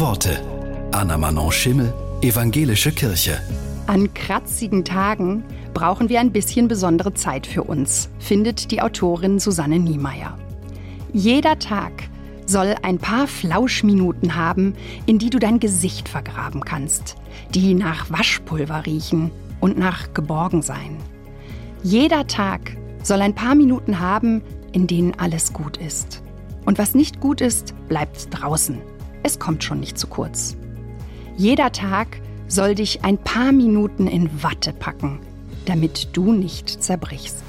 Worte. Anna Manon Schimmel, Evangelische Kirche. An kratzigen Tagen brauchen wir ein bisschen besondere Zeit für uns, findet die Autorin Susanne Niemeyer. Jeder Tag soll ein paar Flauschminuten haben, in die du dein Gesicht vergraben kannst, die nach Waschpulver riechen und nach Geborgensein. Jeder Tag soll ein paar Minuten haben, in denen alles gut ist. Und was nicht gut ist, bleibt draußen. Es kommt schon nicht zu kurz. Jeder Tag soll dich ein paar Minuten in Watte packen, damit du nicht zerbrichst.